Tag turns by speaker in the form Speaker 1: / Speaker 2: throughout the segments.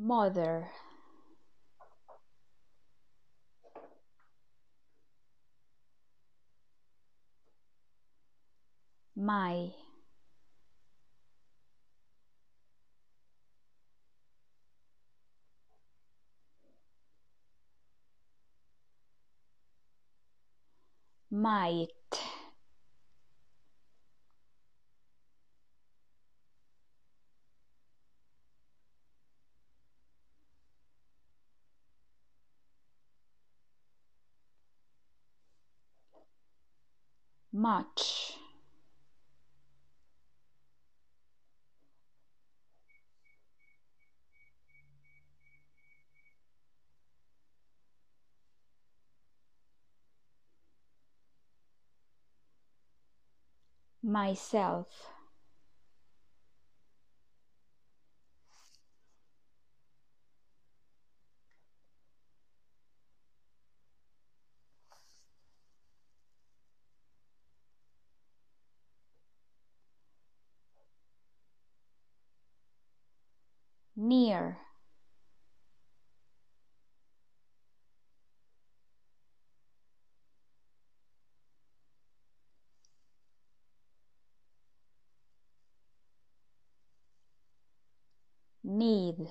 Speaker 1: mother. My. Might much. Myself need.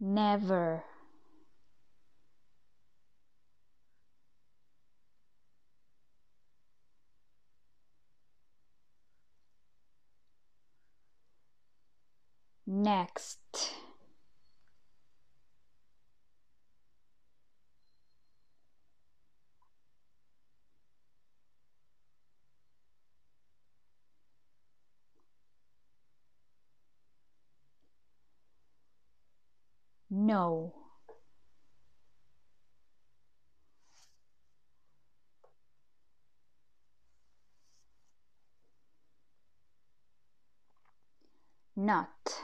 Speaker 1: Never. Next no not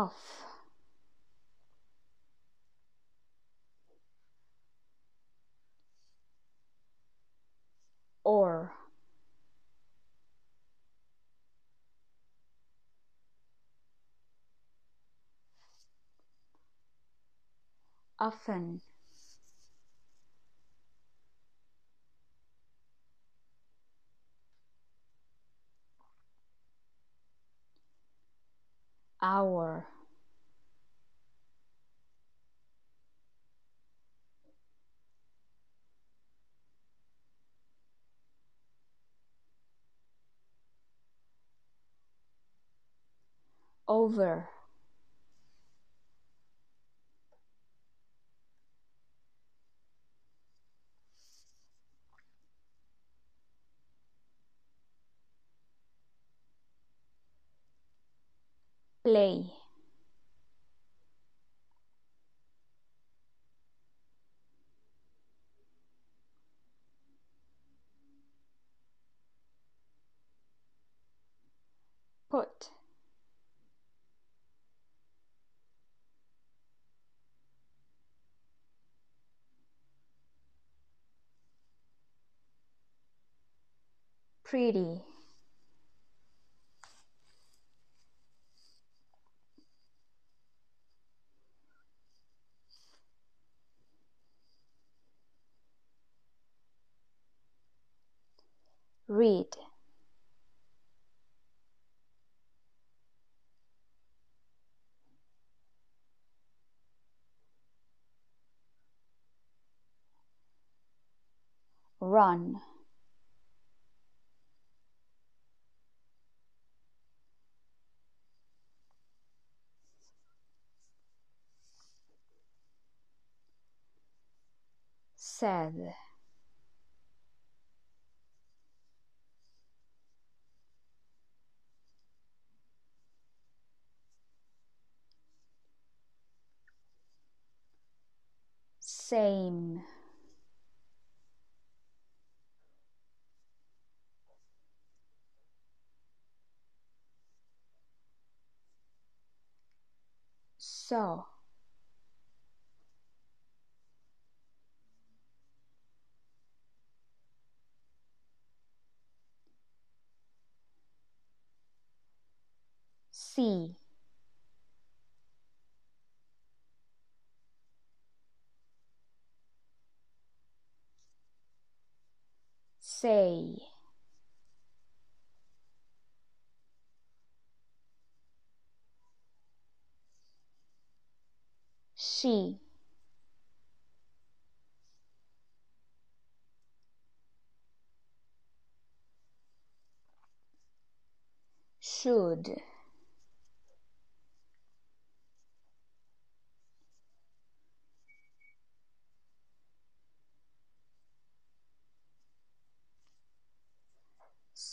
Speaker 1: off. Or often over. Play. Put pretty. Read. Run said. Same. So. Say? She. Should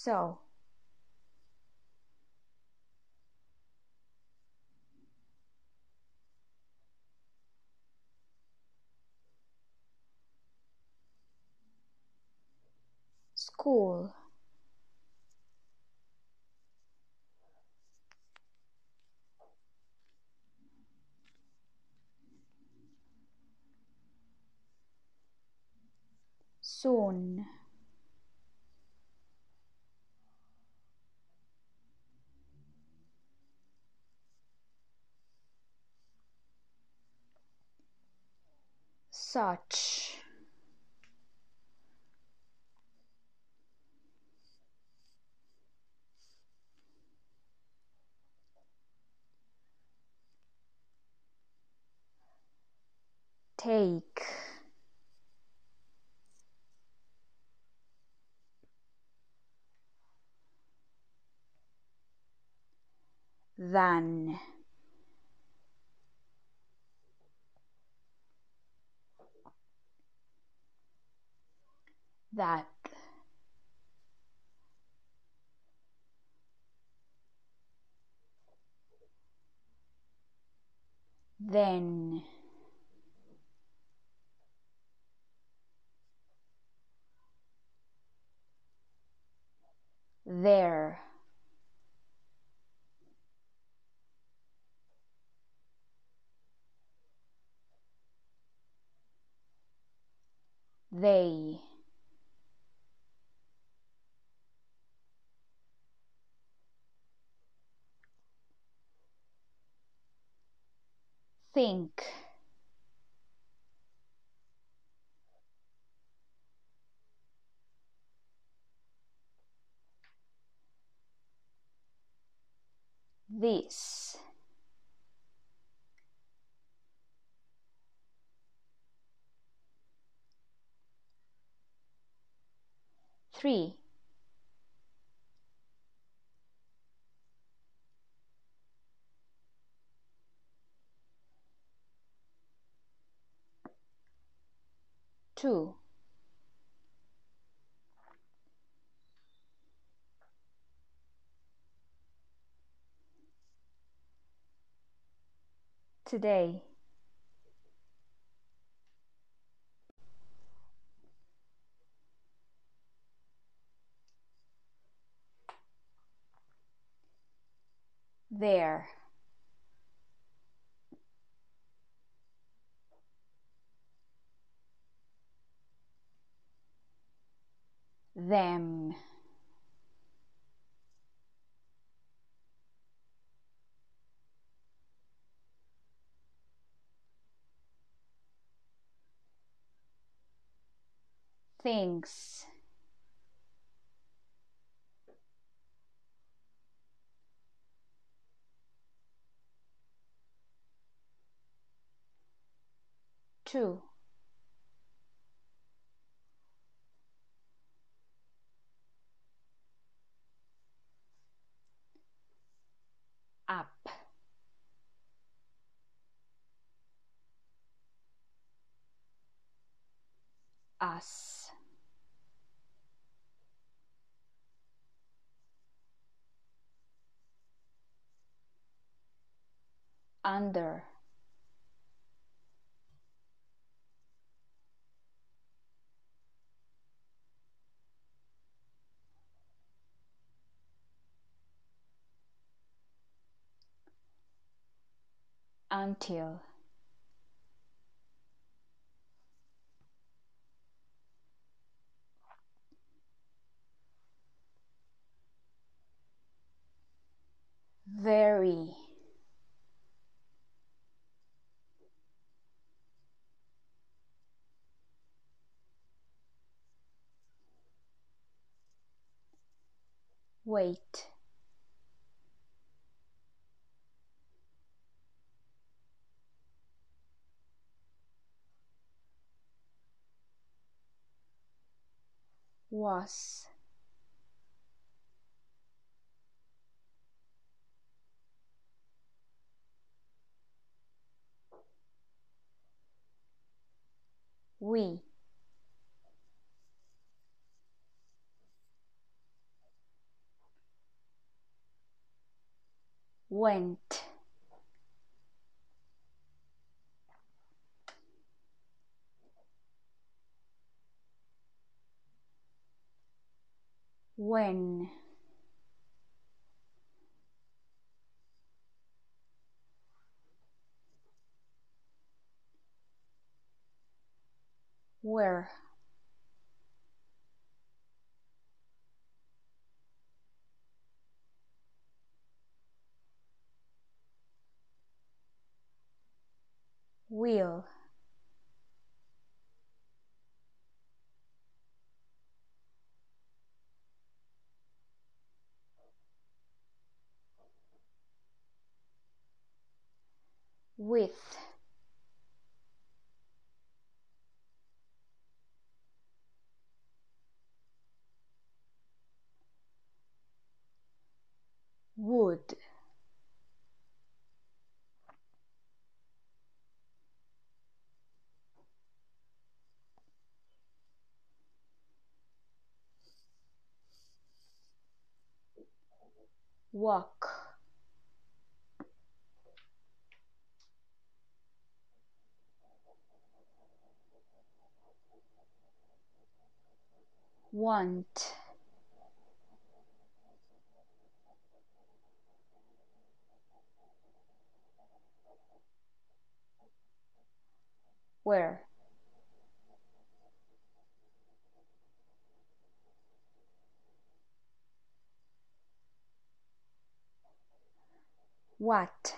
Speaker 1: so. School. Soon such take. Than that then there they think. This. Three two. Today. There them. Things two under. Until. Wait was. We went. When. Where will walk. Want. Where what?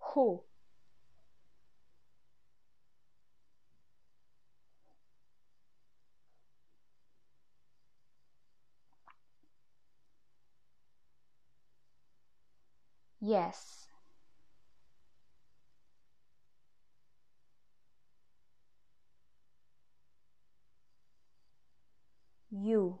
Speaker 1: Who? Yes you.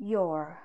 Speaker 1: Your